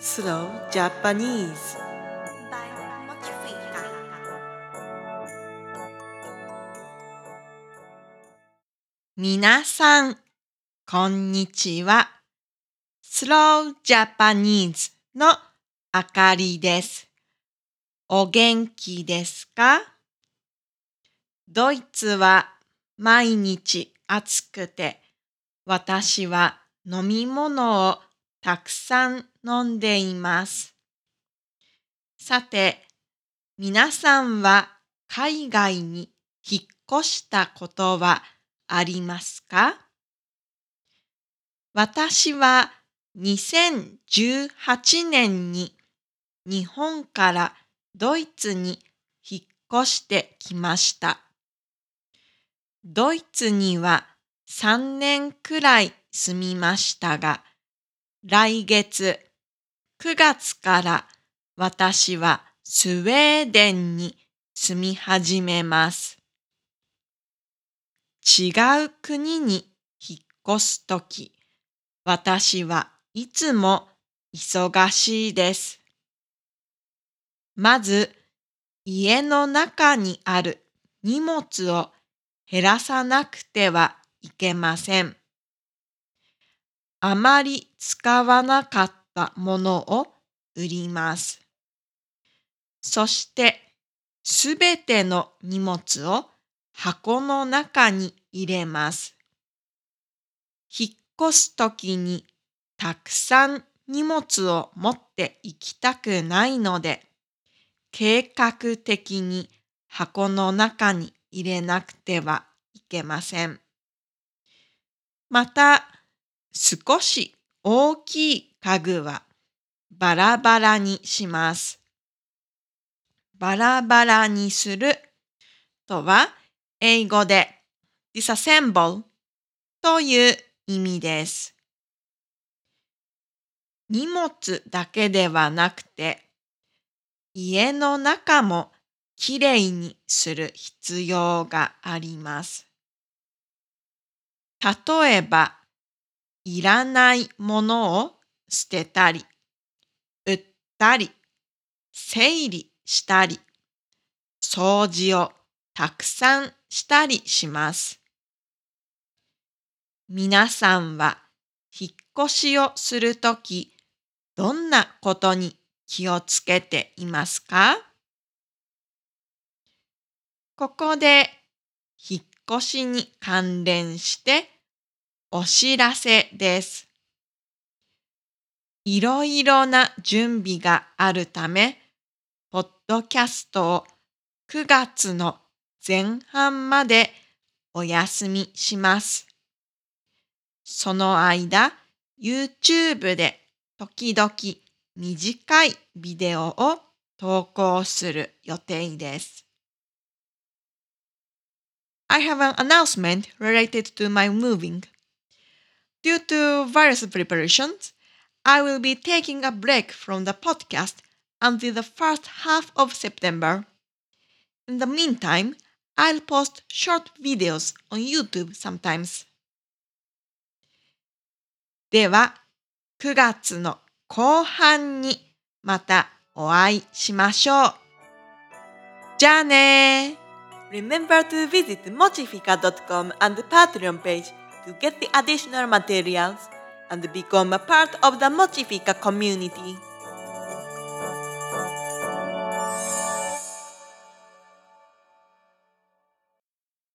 Slow Japanese by Mochifica. 皆さん、こんにちは。Slow Japanese のあかりです。お元気ですかドイツは毎日暑くて、私は飲み物をたくさん飲んでいます。さて、皆さんは海外に引っ越したことはありますか？私は2018年に日本からドイツに引っ越してきました。ドイツには3年くらい住みましたが、来月9月から私はスウェーデンに住み始めます。違う国に引っ越すとき、私はいつも忙しいです。まず、家の中にある荷物を減らさなくてはいけません。あまり使わなかったものを売ります。そして、すべての荷物を箱の中に入れます。引っ越すときにたくさん荷物を持って行きたくないので、計画的に箱の中に入れなくてはいけません。また、少し大きい家具はバラバラにします。バラバラにするとは英語で disassemble という意味です。荷物だけではなくて家の中もきれいにする必要があります。例えば、いらないものを捨てたり、売ったり、整理したり、掃除をたくさんしたりします。皆さんは引っ越しをするとき、どんなことに気をつけていますか？ここで引っ越しに関連してお知らせです。いろいろな準備があるため、ポッドキャストを9月の前半までお休みします。その間、YouTube で時々短いビデオを投稿する予定です。I have an announcement related to my moving. Due to various preparations, I will be taking a break from the podcast until the first half of September. In the meantime, I'll post short videos on YouTube sometimes. では、9月の後半にまたお会いしましょう。じゃあね Remember to visit mochifica.com and the Patreon page to get the additional materials and become a part of the Mochifica community.